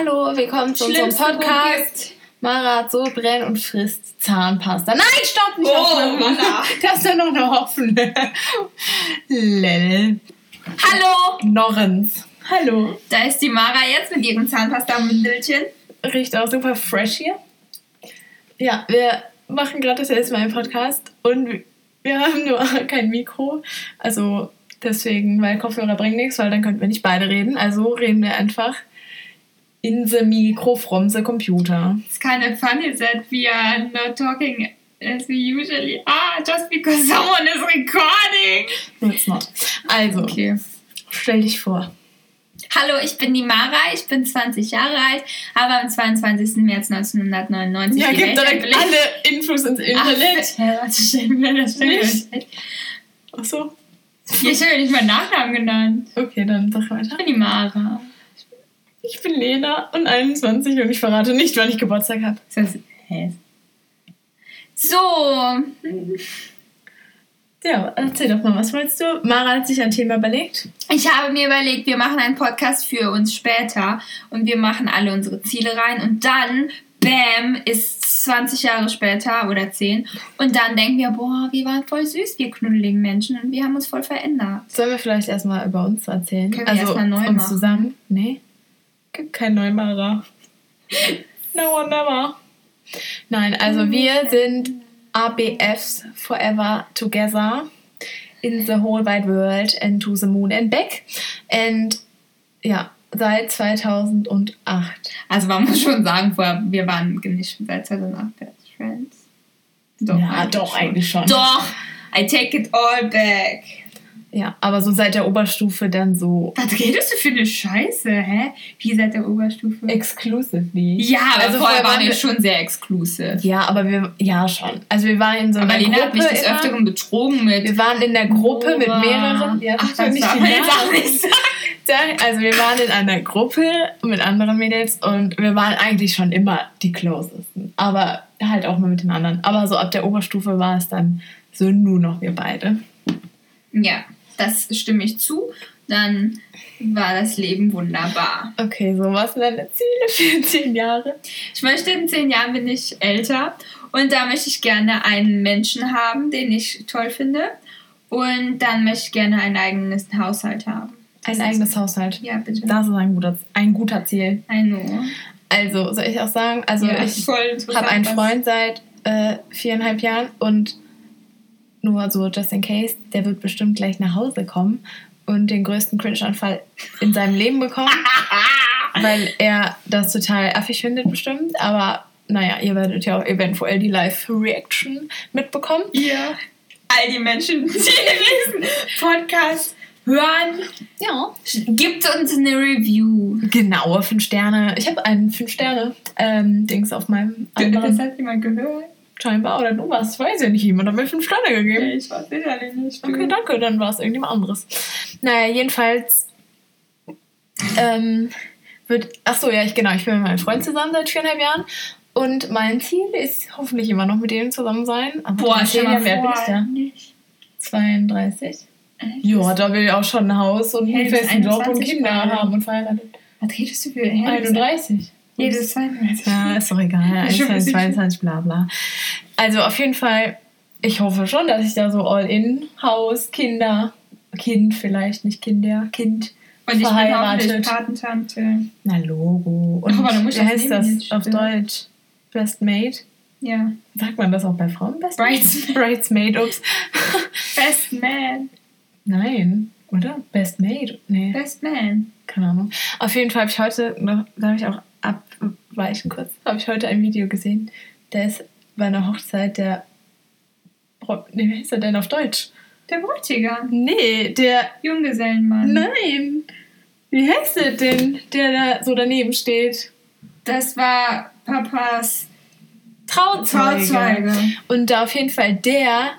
Hallo, willkommen zu unserem Podcast. Mara hat so brennt und frisst Zahnpasta. Nein, stopp nicht Oh. Manna. Das ist ja noch eine Hoffnung. Lell. Hallo! Norrens. Hallo. Da ist die Mara jetzt mit ihrem Zahnpasta-Mündelchen. Riecht auch super fresh hier. Ja, wir machen gerade das erste Mal einen Podcast und wir haben nur kein Mikro. Also deswegen, weil Kopfhörer bringen nichts, weil dann könnten wir nicht beide reden. Also reden wir einfach in the micro from the computer. It's kind of funny that we are not talking as we usually are, just because someone is recording. No, it's not. Also, Okay. stell dich vor. Hallo, ich bin die Mara, ich bin 20 Jahre alt, habe am 22. März 1999 Ja, die gib Welt direkt erblickt. alle Infos ins Internet. Ach, hä, warte, stell mir das stell mir das Nicht? Achso. Ja, ich habe ja nicht meinen Nachnamen genannt. Okay, dann sag Ich weiter. bin die Mara. Ich bin Lena und 21 und ich verrate nicht, wann ich Geburtstag habe. Hä? So, Ja, erzähl doch mal, was wolltest du? Mara hat sich ein Thema überlegt. Ich habe mir überlegt, wir machen einen Podcast für uns später und wir machen alle unsere Ziele rein und dann, bam, ist 20 Jahre später oder 10 und dann denken wir, boah, wir waren voll süß, wir knuddeligen Menschen und wir haben uns voll verändert. Sollen wir vielleicht erstmal über uns erzählen? Können wir also erstmal neu uns machen. zusammen? Nee. Gibt kein Neumara. No one never. Nein, also wir sind ABFs Forever Together in the whole wide world and to the moon and back. And ja, seit 2008. Also man muss schon sagen, vorher, wir waren nicht seit 2008 Best Friends. Ja, doch, eigentlich schon. Doch, I take it all back. Ja, aber so seit der Oberstufe dann so Was redest du für eine Scheiße, hä? Wie seit der Oberstufe? exclusively. ja, aber Also vorher waren wir schon sehr exklusiv. Ja, aber wir, ja schon. Also wir waren in so einer Aber Lena Gruppe hat mich des immer. Öfteren betrogen mit. Wir waren in der Gruppe mit Nora. mehreren. Ja, Ach, das nicht darf man jetzt auch nicht sagen. Also wir waren in einer Gruppe mit anderen Mädels und wir waren eigentlich schon immer die closesten. Aber halt auch mal mit den anderen. Aber so ab der Oberstufe war es dann so nur noch wir beide. Ja, das stimme ich zu. Dann war das Leben wunderbar. Okay, so was sind deine Ziele für zehn Jahre? Ich möchte in zehn Jahren bin ich älter und da möchte ich gerne einen Menschen haben, den ich toll finde. Und dann möchte ich gerne einen eigenen Haushalt haben. Ein eigenes Haushalt. Ja, bitte. Das ist ein guter, ein guter Ziel. I know. Also, soll ich auch sagen, also ja, ich habe einen Freund seit äh, viereinhalb Jahren und nur so just in case, der wird bestimmt gleich nach Hause kommen und den größten Cringe-Anfall in seinem Leben bekommen, weil er das total affig findet bestimmt. Aber naja, ihr werdet ja auch eventuell die Live-Reaction mitbekommen. Ja. All die Menschen, die diesen Podcast hören, Ja. gibt uns eine Review. Genau, fünf Sterne. Ich habe einen fünf Sterne ähm, Dings auf meinem Das anderen hat jemand gehört? Scheinbar oder du was, weiß ja nicht. Jemand hat mir fünf Sterne gegeben. Ich weiß sicherlich nicht. Okay, danke, dann war es irgendjemand anderes. Naja, jedenfalls ähm, wird. Ach so, ja, ich genau, ich bin mit meinem Freund zusammen seit viereinhalb Jahren. Und mein Ziel ist hoffentlich immer noch mit dem zusammen sein. Aber Boah, stell mal Jahren, wie alt bin ich da? Nicht. 32. Ja, da will ich auch schon ein Haus und Hey, einen du festen Job und 21 Kinder haben und verheiratet. Was redest du für Hä, 31. Jedes 32. Ja, ist doch egal. Schon ein 21, bisschen 22, bla bla. Also auf jeden Fall, ich hoffe schon, dass ich da so all in, Haus, Kinder, Kind vielleicht, nicht Kinder, Kind, Und ich bin verheiratet. hoffentlich Patentante. Na Logo. Und Aber du musst wie heißt das auf. Deutsch? Best Mate? Ja. Sagt man das auch bei Frauen? Best Bridesmaid. Bridesmaid, ups. Best Man. Nein, oder? Best Mate? Nee, Best Man. keine Ahnung. Auf jeden Fall habe ich heute, noch, darf ich auch abweichen kurz, habe ich heute ein Video gesehen. Da ist bei einer Hochzeit der, nee, wie heißt er denn auf Deutsch? Der Bräutigam. Nee, der, Junggesellenmann. nein. Wie heißt der denn, der da so daneben steht? Das war Papas Trauzeuge. Trauzeuge. Und da auf jeden Fall der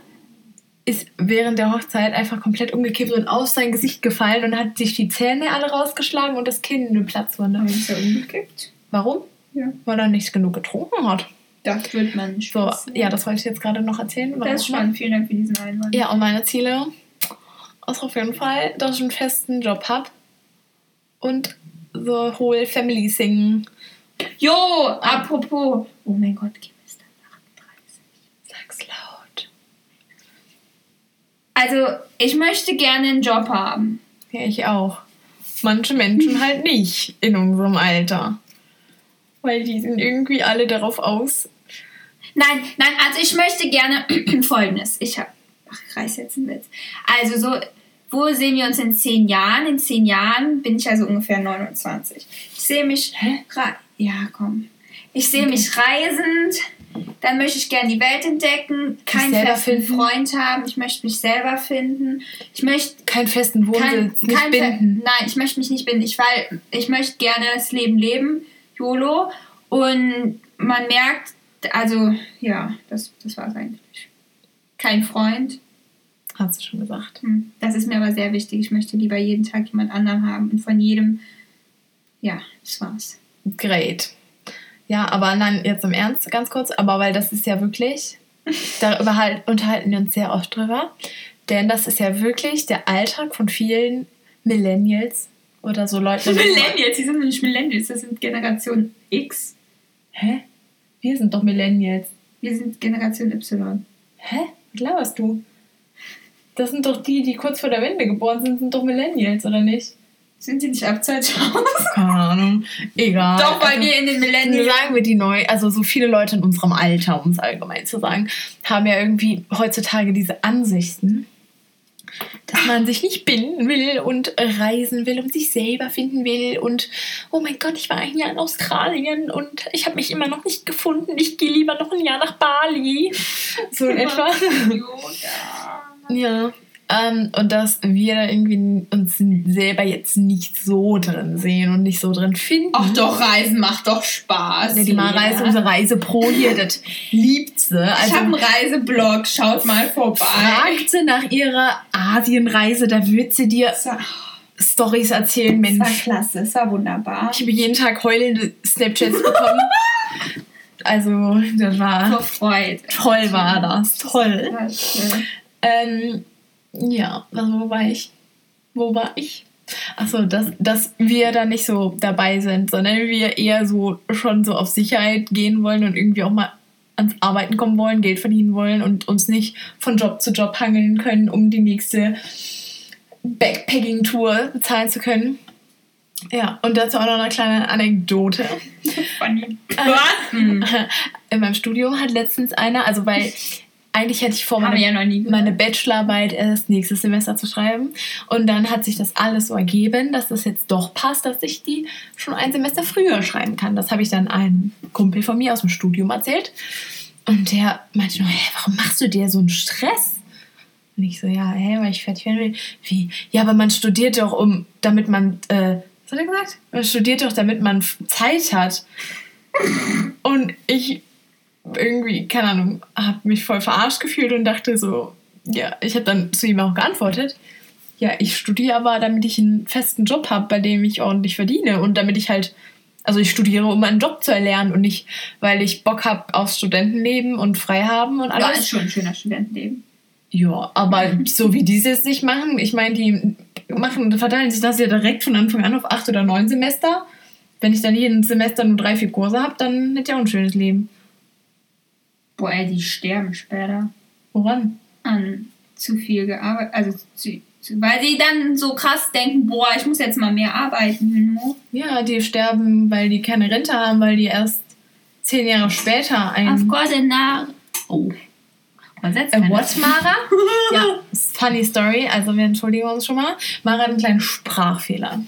ist während der Hochzeit einfach komplett umgekippt und auf sein Gesicht gefallen und hat sich die Zähne alle rausgeschlagen und das Kinn eine Platzwunde. Haben wir uns ja umgekippt? Warum? Ja. Weil er nicht genug getrunken hat. Das wird man So, ja, das wollte ich jetzt gerade noch erzählen. Das ist spannend. Vielen Dank für diesen Einwand. Ja, und meine Ziele ist auf jeden Fall, dass ich einen festen Job habe und so Whole Family Singen. Jo, apropos. Oh mein Gott, Kim ist dann 38. Sag's laut. Also, ich möchte gerne einen Job haben. Ja, ich auch. Manche Menschen halt nicht in unserem Alter. Weil die sind irgendwie alle darauf aus. Nein, nein, also ich möchte gerne folgendes. Ich habe. Ach, ich reiß jetzt einen Witz. Also, so, wo sehen wir uns in zehn Jahren? In zehn Jahren bin ich also ungefähr 29. Ich sehe mich. Hä? Ja, komm. Ich sehe mich reisend. Dann möchte ich gerne die Welt entdecken. Keinen festen finden. Freund haben. Ich möchte mich selber finden. Ich möchte Keinen festen kein, Wohnsitz, nicht kein binden. Nein, ich möchte mich nicht binden. Ich, weil, ich möchte gerne das Leben leben, YOLO. Und man merkt, also, ja, das, das war es eigentlich. Kein Freund. Hast du schon gesagt. Hm, Das ist mir aber sehr wichtig. Ich möchte lieber jeden Tag jemand anderen haben und von jedem. Ja, das war's. Great. Ja, aber nein, jetzt im Ernst, ganz kurz, aber weil das ist ja wirklich, darüber halt, unterhalten wir uns sehr oft drüber, denn das ist ja wirklich der Alltag von vielen Millennials oder so Leuten. Millennials, die sind nicht Millennials, das sind Generation X. Hä? Wir sind doch Millennials. Wir sind Generation Y. Hä? Was laberst du? Das sind doch die, die kurz vor der Wende geboren sind, sind doch Millennials, oder nicht? Sind die nicht ab 2000? Keine Ahnung. Egal. Doch, weil Also- wir in den Millennials. sagen wir die neu, also so viele Leute in unserem Alter, um es allgemein zu sagen, haben ja irgendwie heutzutage diese Ansichten, dass man sich nicht binden will und reisen will und sich selber finden will und oh mein Gott, ich war ein Jahr in Australien und ich habe mich immer noch nicht gefunden. Ich gehe lieber noch ein Jahr nach Bali. So in etwa. Yoga. Ja. Ähm, und dass wir da irgendwie uns selber jetzt nicht so drin sehen und nicht so drin finden. Ach doch, Reisen macht doch Spaß. Ja, die Mara ist unsere Reisepro hier, das liebt sie. Ich Also habe einen Reiseblog, schaut mal vorbei. fragt sie nach ihrer Asienreise, da wird sie dir Das Stories erzählen, das war Mensch. klasse, es war wunderbar. Ich habe jeden Tag heulende Snapchats bekommen. Also, das Vor war Freude. toll, war das. Toll. Das war schön. Ähm, ja, also, wo war ich? Wo war ich? Achso, dass, dass wir da nicht so dabei sind, sondern wir eher so schon so auf Sicherheit gehen wollen und irgendwie auch mal ans Arbeiten kommen wollen, Geld verdienen wollen und uns nicht von Job zu Job hangeln können, um die nächste Backpacking-Tour bezahlen zu können. Ja, und dazu auch noch eine kleine Anekdote. Funny. Was? Hm. In meinem Studium hat letztens einer, also weil eigentlich hätte ich vor, meine, ja meine Bachelorarbeit erst nächstes Semester zu schreiben. Und dann hat sich das alles so ergeben, dass das jetzt doch passt, dass ich die schon ein Semester früher schreiben kann. Das habe ich dann einem Kumpel von mir aus dem Studium erzählt. Und der meinte nur, hä, warum machst du dir so einen Stress? Und ich so, ja, hä, weil ich fertig werden will. Wie? Ja, aber man studiert doch, um, damit man, äh, was hat er gesagt? Man studiert doch, damit man Zeit hat. Und ich irgendwie, keine Ahnung, habe mich voll verarscht gefühlt und dachte so, ja, ich habe dann zu ihm auch geantwortet, ja, ich studiere aber, damit ich einen festen Job habe, bei dem ich ordentlich verdiene und damit ich halt, also ich studiere, um einen Job zu erlernen und nicht, weil ich Bock habe aufs Studentenleben und frei haben und Ja, alles. ist schon ein schöner Studentenleben. Ja, aber so wie die es jetzt nicht machen, ich meine, die machen, verteilen sich das ja direkt von Anfang an auf acht oder neun Semester. Wenn ich dann jeden Semester nur drei, vier Kurse habe, dann hätte ich auch ein schönes Leben. Boah, ey, die sterben später Woran? an zu viel gearbeitet. Also, zu, zu, weil sie dann so krass denken, boah, ich muss jetzt mal mehr arbeiten. ne? Ja, die sterben, weil die keine Rente haben, weil die erst zehn Jahre später Of ein. course, na. Oh. Man setzt Äh, what, Mara? ja, funny story. Also, wir entschuldigen uns schon mal. Mara hat einen kleinen Sprachfehler.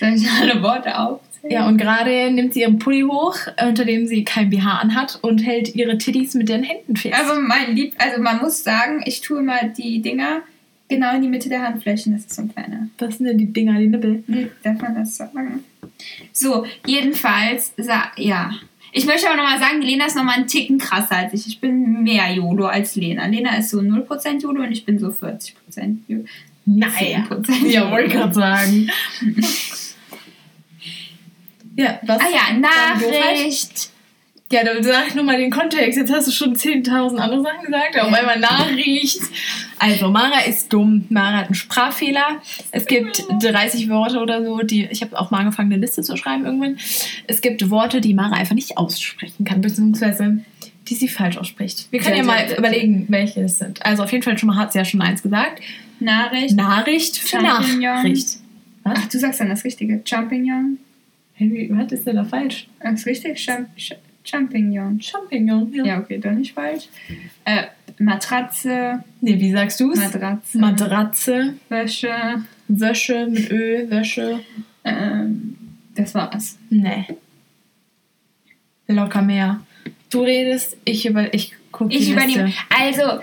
Soll ich alle Worte aufzählen? Ja, und gerade nimmt sie ihren Pulli hoch, unter dem sie kein BH anhat und hält ihre Titties mit den Händen fest. Aber mein Lieb, also man muss sagen, ich tue mal die Dinger genau in die Mitte der Handflächen. Das ist so ein kleiner. Was sind denn die Dinger, die Nippel? Nee, darf man das sagen? So, jedenfalls, ja. Ich möchte aber nochmal sagen, Lena ist nochmal einen Ticken krasser als ich. Ich bin mehr YOLO als Lena. Lena ist so 0% YOLO und ich bin so 40% YOLO. Naja. 10%. Ja, wollte gerade sagen. ja, was? Ah ja, Doofheit? Nachricht. Ja, dann sag nochmal den Kontext. Jetzt hast du schon 10.000 andere Sachen gesagt. Auf einmal Nachricht. Also, Mara ist dumm. Mara hat einen Sprachfehler. Es gibt 30 Worte oder so, die. Ich habe auch mal angefangen, eine Liste zu schreiben irgendwann. Es gibt Worte, die Mara einfach nicht aussprechen kann, beziehungsweise die sie falsch ausspricht. Wir können ja, Ja, mal ja, überlegen, welche es sind. Also, auf jeden Fall schon mal hat sie ja schon eins gesagt. Nachricht. Nachricht für Champignon. Nachricht. Was? Ach, du sagst dann das Richtige. Champignon. Wie- was ist denn da falsch? Das richtig? Champ Ch- Champignon. Champignon. Ja. Ja, okay, dann nicht falsch. Äh, Matratze, Nee, wie sagst du's? Matratze, Matratze, Wäsche. Wäsche mit Ö, Wäsche. Ähm, das war's. Nee. Locker mehr. Du redest, ich über ich guck die Ich übernehme. Also,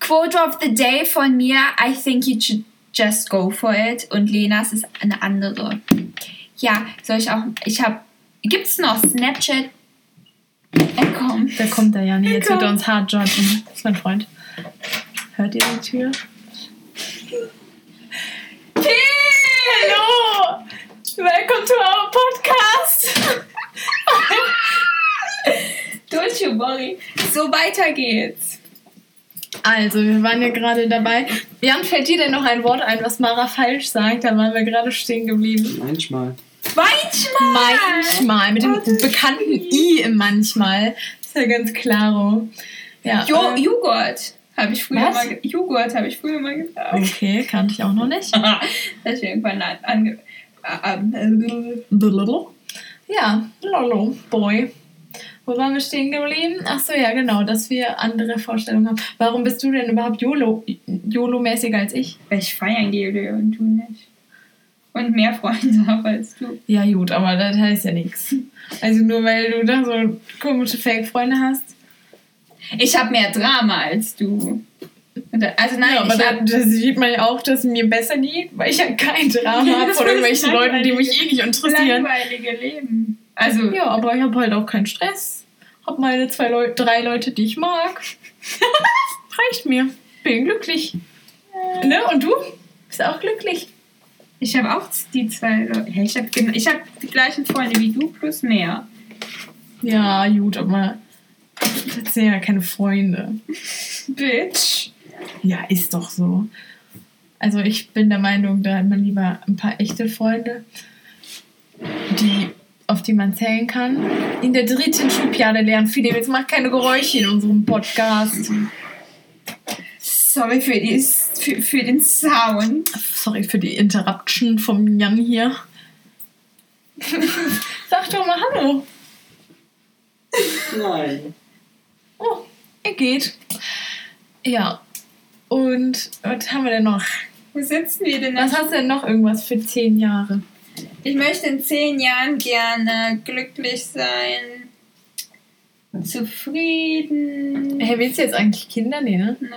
Quote of the Day von mir: I think you should just go for it. Und Lenas ist eine andere. Ja, soll ich auch. Ich habe. Gibt's noch Snapchat? Er kommt. Da kommt er ja nie. Jetzt wird er uns hart judgen. Das ist mein Freund. Hört ihr die Tür? Hallo! Welcome to our podcast! Don't you worry. So weiter geht's. Also, wir waren ja gerade dabei. Jan, fällt dir denn noch ein Wort ein, was Mara falsch sagt? Da waren wir gerade stehen geblieben. Manchmal. Manchmal. Manchmal, mit dem bekannten I im manchmal. Ist ja ganz klaro. Ja, Jo äh, Joghurt. Habe ich früher Was? mal. Joghurt habe ich früher mal gesagt. okay, kannte ich auch noch nicht. das ist irgendwann an, ange. Ja, lolo, boy. Wo waren wir stehen geblieben? Ach so, ja, genau, dass wir andere Vorstellungen haben. Warum bist du denn überhaupt YOLO, YOLO-mäßiger als ich? Weil ich feiern gehe und du nicht. Und mehr Freunde habe als du. Ja, gut, aber das heißt ja nichts. Also nur weil du da so komische Fake-Freunde hast. Ich habe mehr Drama als du. Also nein, ja, aber ich da, habe da sieht man ja auch, dass es mir besser geht, weil ich ja kein Drama habe Das von irgendwelchen Leuten, die mich eh nicht interessieren. langweilige Leben. Also Ja, aber ich habe halt auch keinen Stress. Hab meine zwei Leu drei Leute, die ich mag. Reicht mir. Bin glücklich. Ne? Und du? Bist auch glücklich? Ich habe auch die zwei Leute. Hey, Ich habe ich hab die gleichen Freunde wie du plus mehr. Ja, gut, aber das sind ja keine Freunde. Bitch. Ja, ist doch so. Also ich bin der Meinung, da hat man lieber ein paar echte Freunde, die, auf die man zählen kann. In der dritten Schubjahre lernen viele. Jetzt macht keine Geräusche in unserem Podcast. Sorry für, die, für, für den Sound. Sorry für die Interruption vom Jan hier. Sag doch mal Hallo. Nein. Oh, er geht. Ja. Und was haben wir denn noch? Wo sitzen wir denn? Was hast du denn noch irgendwas für zehn Jahre? Ich möchte in zehn Jahren gerne glücklich sein, zufrieden. Hey, willst du jetzt eigentlich Kinder? Nee, ne? Ne.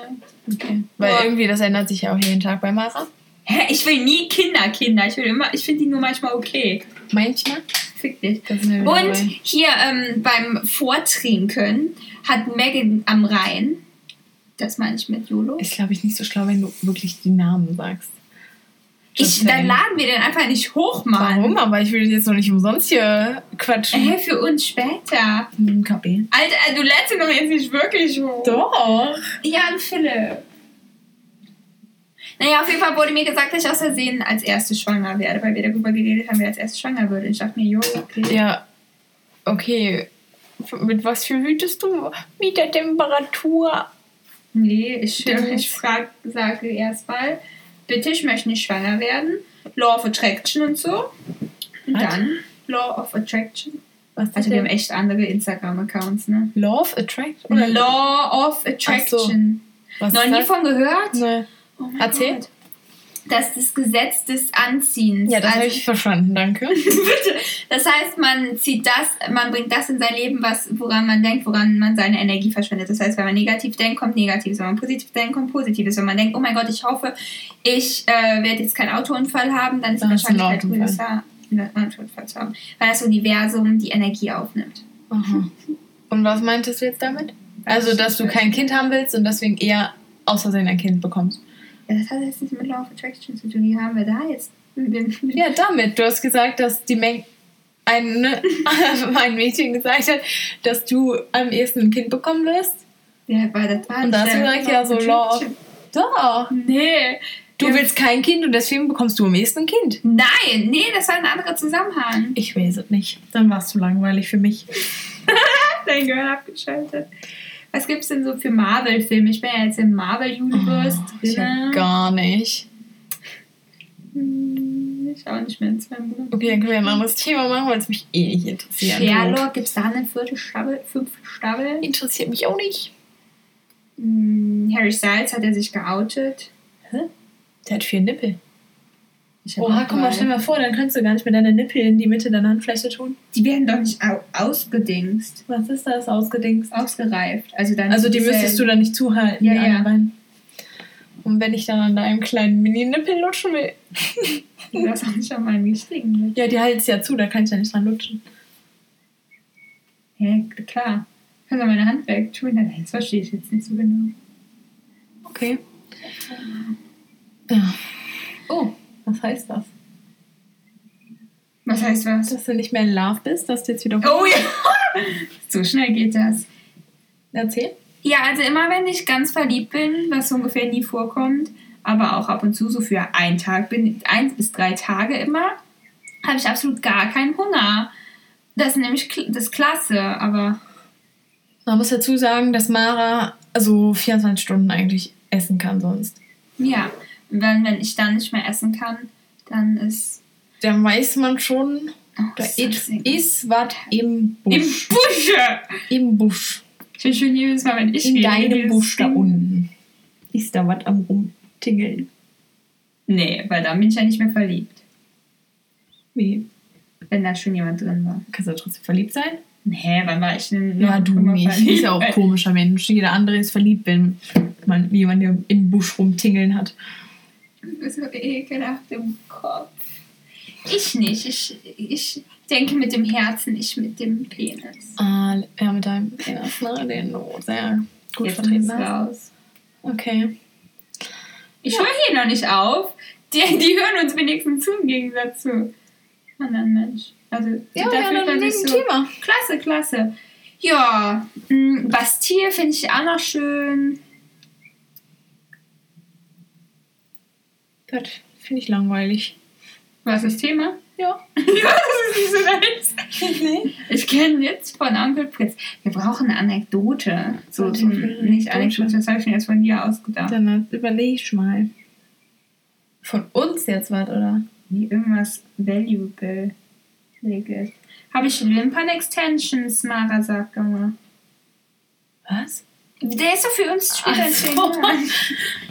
Okay. Weil Ja. irgendwie, das ändert sich ja auch jeden Tag bei Mara. Hä, ich will nie Kinder, Kinder. Ich will immer, ich finde die nur manchmal okay. Manchmal. Fick dich. Und dabei. hier ähm, beim Vortrinken hat Megan am Rhein, das meine ich mit YOLO, Ist, glaube ich, nicht so schlau, wenn du wirklich die Namen sagst. Ich, dann laden wir den einfach nicht hoch, Mann. Warum? Aber ich will jetzt noch nicht umsonst hier quatschen. Hä, für uns später. Hm, Kapi. Alter, du lädst ihn doch jetzt nicht wirklich hoch. Doch. Ja, an Philipp. Naja, auf jeden Fall wurde mir gesagt, dass ich aus Versehen als erste schwanger werde, weil wir darüber geredet haben, wer als erste schwanger würde. Ich dachte mir, jo, okay. Ja. Okay. Mit was für wütest du? Mit der Temperatur. Nee, ich, ich frag, sage erstmal, bitte, ich möchte nicht schwanger werden. Law of Attraction und so. Und Was? dann Law of Attraction. Was Also wir haben echt andere Instagram-Accounts, ne? Love Attract? Oder Law of Attraction. was Noch nie von gehört? Nee. Oh Erzähl. Gott. Das ist das Gesetz des Anziehens. Ja, das habe Also- ich verstanden, danke. Bitte. Das heißt, man zieht das, man bringt das in sein Leben, was, woran man denkt, woran man seine Energie verschwendet. Das heißt, wenn man negativ denkt, kommt Negatives. Wenn man positiv denkt, kommt Positives. Wenn man denkt, oh mein Gott, ich hoffe, ich äh, werde jetzt keinen Autounfall haben, dann ist die Wahrscheinlichkeit Autounfall. größer, einen Autounfall zu haben. Weil das Universum die Energie aufnimmt. Aha. Und was meintest du jetzt damit? Also, dass du kein Kind haben willst und deswegen eher aus Versehen ein Kind bekommst. Ja, das hat jetzt nicht mit Law of Attraction zu tun. Wie haben wir da jetzt? Ja, damit. Du hast gesagt, dass die Menge. ein, ne, ein Mädchen gesagt hat, dass du am ehesten ein Kind bekommen wirst. Ja, weil das war Und da hast du direkt ja so, love. Doch. Nee. Du Ja. willst kein Kind und deswegen bekommst du am ehesten ein Kind. Nein, nee, das war ein anderer Zusammenhang. Ich weiß es nicht. Dann war es zu langweilig für mich. Dein Gehirn abgeschaltet. Was gibt's denn so für Marvel-Filme? Ich bin ja jetzt im Marvel-Universe Oh, ich drin. gar nicht. Hm, Ich auch nicht mehr in zwei Monaten. Okay, dann können wir ein anderes Thema machen, weil es mich eh nicht interessiert. Sherlock, gibt's da eine vierte Staffel, fünfte Staffel? Interessiert mich auch nicht. Hm, Harry Styles hat er sich geoutet. Der hat vier Nippel. Ich Oha, guck mal, stell mal vor, dann kannst du gar nicht mehr deine Nippel in die Mitte deiner Handfläche tun. Die werden doch nicht au ausgedingst, Was ist das ausgedingst? ausgereift. Also, dann Also die müsstest du dann nicht zuhalten, Ja, ja. beiden. Und wenn ich dann an deinem kleinen Mini-Nippel lutschen will. Du darfst auch nicht an meinen richtigen mit. Ja, die halt's ja zu, da kann ich ja nicht dran lutschen. Ja, klar. Kannst du meine Hand wegtun? Nein, das verstehe ich jetzt nicht so genau. Okay. Ja. Oh, Was heißt das? was heißt was? Dass du nicht mehr in Love bist, dass du jetzt wieder. Oh ja! so schnell geht das. Erzähl. Ja, also immer wenn ich ganz verliebt bin, was so ungefähr nie vorkommt, aber auch ab und zu so für einen Tag bin, eins bis drei Tage immer, habe ich absolut gar keinen Hunger. Das ist nämlich das ist klasse, aber Man muss dazu sagen, dass Mara also 24 Stunden eigentlich essen kann sonst. ja, wenn, wenn ich dann nicht mehr essen kann, dann ist Dann weiß man schon, oh, da ist was im im Busch. Busche. Im Busch. Ich finde schön jedes Mal, wenn ich In rede, deinem Busch da unten. Ist da was am rumtingeln? Nee, weil dann bin ich ja nicht mehr verliebt, Wie? wenn da schon jemand drin war. Kannst du trotzdem verliebt sein? Nee, wann war ich denn Ja, du nicht. verliebt? Ist ja auch ein komischer Mensch. Jeder andere ist verliebt, wenn man jemand, der im Busch rumtingeln hat. So ekelhaft im Kopf. Ich nicht. Ich, ich denke mit dem Herzen, ich mit dem Penis. Ah, ja, mit deinem Penis, ne? Den du sehr gut Jetzt vertreten hast. raus. Okay. Ich höre hier noch nicht auf. Die, die hören uns wenigstens zu im Gegensatz zu anderen Menschen. Also, Ja, da ja, dann so. Thema. Klasse, klasse. Ja, mh, Bastille finde ich auch noch schön. Das finde ich langweilig. Was ist das Thema? Ja. ja, das ist nicht so nice. nee. Ich kenne jetzt von Onkel Fritz. Wir brauchen eine Anekdote. So eine nicht Anekdote? Das habe ich mir jetzt von dir ausgedacht. Dann überleg ich mal. Von uns jetzt was, oder? Wie irgendwas valuable. Habe ich Limpern Extensions, Mara sagt immer. Was? Der ist doch für uns später Ach so.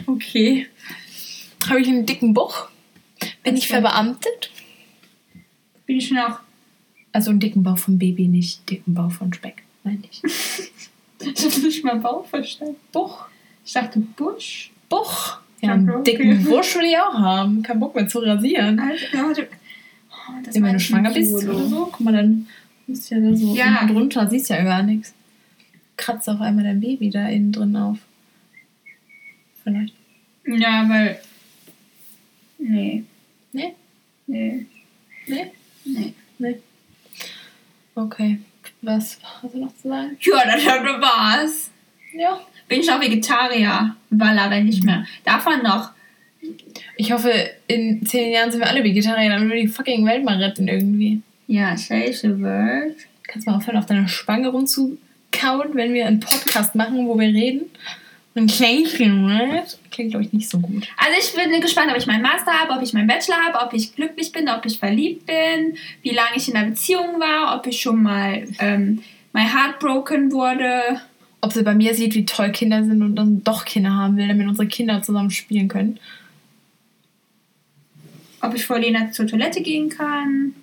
Okay. Habe ich einen dicken Bauch? Bin ich verbeamtet? Bin ich noch. Also einen dicken Bauch vom Baby, nicht dicken Bauch von Speck, meine ich. Ich habe nicht mal Bauch verstanden. Bauch. Ich dachte Busch. Bauch. Ja, einen okay. dicken Busch will ich auch haben. Kein Bock mehr zu rasieren. Alter, ja, warte. Oh, das Wenn du schwanger bist oder so, guck mal, dann bist du ja da so Ja. unten drunter, siehst ja gar nichts. Kratzt auf einmal dein Baby da innen drin auf. Vielleicht. Ja, weil. Nee. Nee? Nee. Nee? Nee. Nee. Okay. Was hast du noch zu sagen? Ja, das war's. Ja. Bin ich noch Vegetarier? Walla, wenn nicht mehr. Davon noch. Ich hoffe, in zehn Jahren sind wir alle Vegetarier, dann wir die fucking Welt mal retten irgendwie. Ja, welche Word? Kannst du mal aufhören, auf deiner Spange rumzukauen, wenn wir einen Podcast machen, wo wir reden? Und Kleinchen, what? Klingt, glaube ich, nicht so gut. Also ich bin gespannt, ob ich meinen Master habe, ob ich meinen Bachelor habe, ob ich glücklich bin, ob ich verliebt bin, wie lange ich in einer Beziehung war, ob ich schon mal ähm, my heart broken wurde. Ob sie bei mir sieht, wie toll Kinder sind und dann doch Kinder haben will, damit unsere Kinder zusammen spielen können. Ob ich vor Lena zur Toilette gehen kann.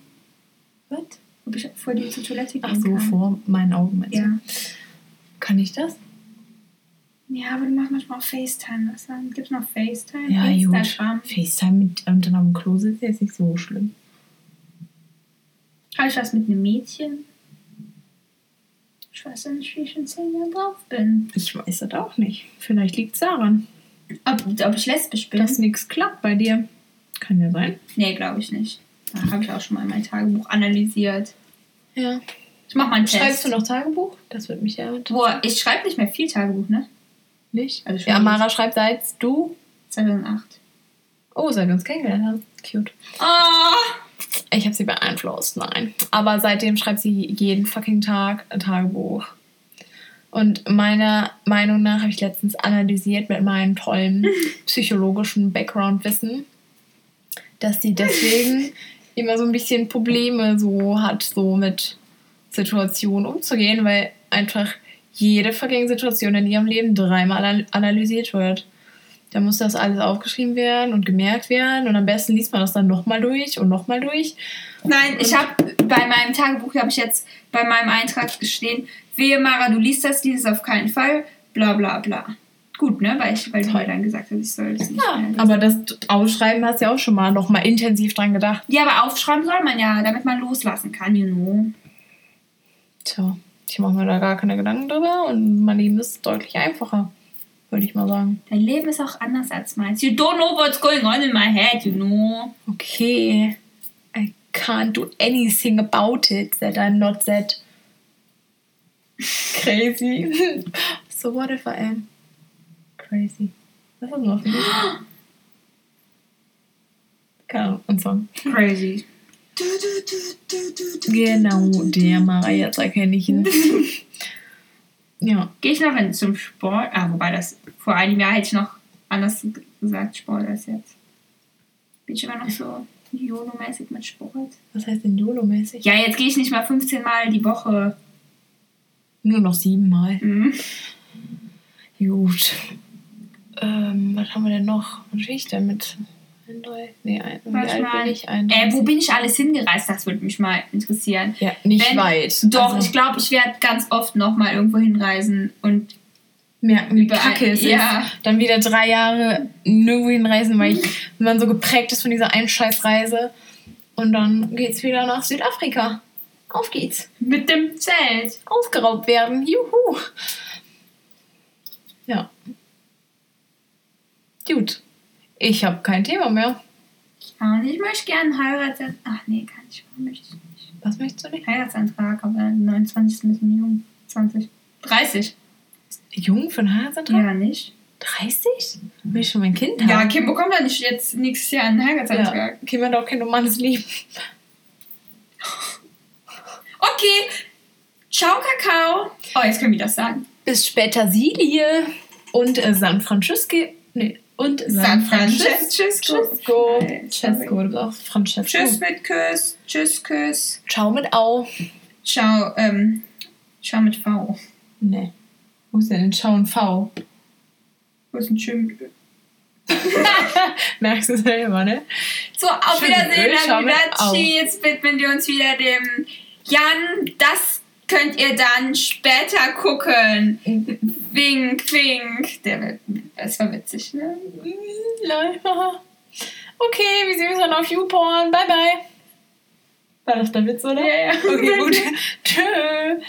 Was? Ob ich vor dir zur Toilette gehen Ach so, kann. vor meinen Augen? Ja. Kann ich das? Ja, aber du machst manchmal auch FaceTime. Was dann? Gibt es noch FaceTime? Ja, gut. Instagram. FaceTime mit, und dann auf dem Klo sitzen ist jetzt nicht so schlimm. Habe ich was mit einem Mädchen? Ich weiß ja nicht, wie ich in zehn Jahren drauf bin. Ich weiß das auch nicht. Vielleicht liegt es daran, Ob, ob ich lesbisch bin? dass nichts klappt bei dir. Kann ja sein. nee, glaube ich nicht. Da habe ich auch schon mal mein Tagebuch analysiert. Ja. Ich mach mal einen Test. Schreibst du noch Tagebuch? Das würde mich ja Boah, ich schreibe nicht mehr viel Tagebuch, ne? Nicht. Also ja, Amara schreibt seit du. 2008. Oh, seit wir uns kennengelernt haben. Cute. Oh! Ich habe sie beeinflusst, nein. Aber seitdem schreibt sie jeden fucking Tag ein Tagebuch. Und meiner Meinung nach habe ich letztens analysiert mit meinem tollen psychologischen Background-Wissen, dass sie deswegen immer so ein bisschen Probleme so hat, so mit Situationen umzugehen, weil einfach jede fucking Situation in ihrem Leben dreimal an- analysiert wird. Da muss das alles aufgeschrieben werden und gemerkt werden und am besten liest man das dann nochmal durch und nochmal durch. Nein, ich habe bei meinem Tagebuch, habe ich jetzt bei meinem Eintrag gestehen, wehe Mara, du liest das, liest es auf keinen Fall, bla bla bla. Gut, ne? Weil, ich, weil Toll. dann gesagt hast, ich soll das nicht Ja, aber das Ausschreiben hast du ja auch schon mal nochmal intensiv dran gedacht. Ja, aber aufschreiben soll man ja, damit man loslassen kann, you know. Tja, ich mache mir da gar keine Gedanken drüber und mein Leben ist deutlich einfacher, würde ich mal sagen. Dein Leben ist auch anders als meins. You don't know what's going on in my head, you know. Okay, I can't do anything about it that I'm not that crazy. so what if I am crazy? Was ist das noch? Keine Ahnung, ein Song. Crazy. Genau, der Mara, jetzt erkenne ich ihn. ja. Gehe ich noch in, zum Sport? Ah, wobei das vor einem Jahr hätte ich noch anders gesagt Sport als jetzt. Bin ich immer noch so YOLO-mäßig mit Sport? Was heißt denn YOLO-mäßig? Ja, jetzt gehe ich nicht mal 15 Mal die Woche. Nur noch siebenmal. Mhm. Gut. Ähm, was haben wir denn noch? Was will ich denn mit? Ein, drei, nee, ein, wie Warte alt mal. bin ich? Ein, Äh, wo bin ich alles hingereist? Das würde mich mal interessieren. Ja, nicht Wenn- weit. Doch, Also, ich glaube, ich werde ganz oft noch mal irgendwo hinreisen und merken, wie überall- kacke es ja. ist. Dann wieder drei Jahre nirgendwo hinreisen, weil ich, wenn man so geprägt ist von dieser einen Scheißreise. Und dann geht's wieder nach Südafrika. Auf geht's. mit dem Zelt. Ausgeraubt werden. Juhu. Ja. Gut. Ich habe kein Thema mehr. Und ich möchte gerne Heiratsantrag. Ach nee, kann ich möchte ich nicht. Was möchtest du nicht? Heiratsantrag, aber 29 ist ein bisschen jung. 20. 30. Jung für einen Heiratsantrag? Ja, nicht? 30? Will ich schon mein Kind haben? Ja, Kim bekommt ja nicht jetzt nächstes Jahr einen Ja. Heiratsantrag. Kind wird auch kein normales Leben. Okay. Ciao, Kakao. Oh, jetzt können wir das sagen. Bis später Silie und äh, San Francisco. Nee, und San Francisco. Francesco. Nein, Francesco, du auch Francesco. Tschüss mit Küss. Tschüss, Küss. Ciao mit Au. Ciao, ähm, ciao mit V. Nee. Wo ist denn denn Ciao und V? Wo ist ein Schön? Merkst du selber, ne? So, auf Schön, Wiedersehen, mit Au. Arrivederci. Jetzt widmen wir uns wieder dem Jan. Das könnt ihr dann später gucken. Wink, wink. Der das war witzig, ne? Okay, wir sehen uns dann auf YouPorn. Bye, bye. War das der Witz, oder? Ja, ja. Okay, gut. Tschö.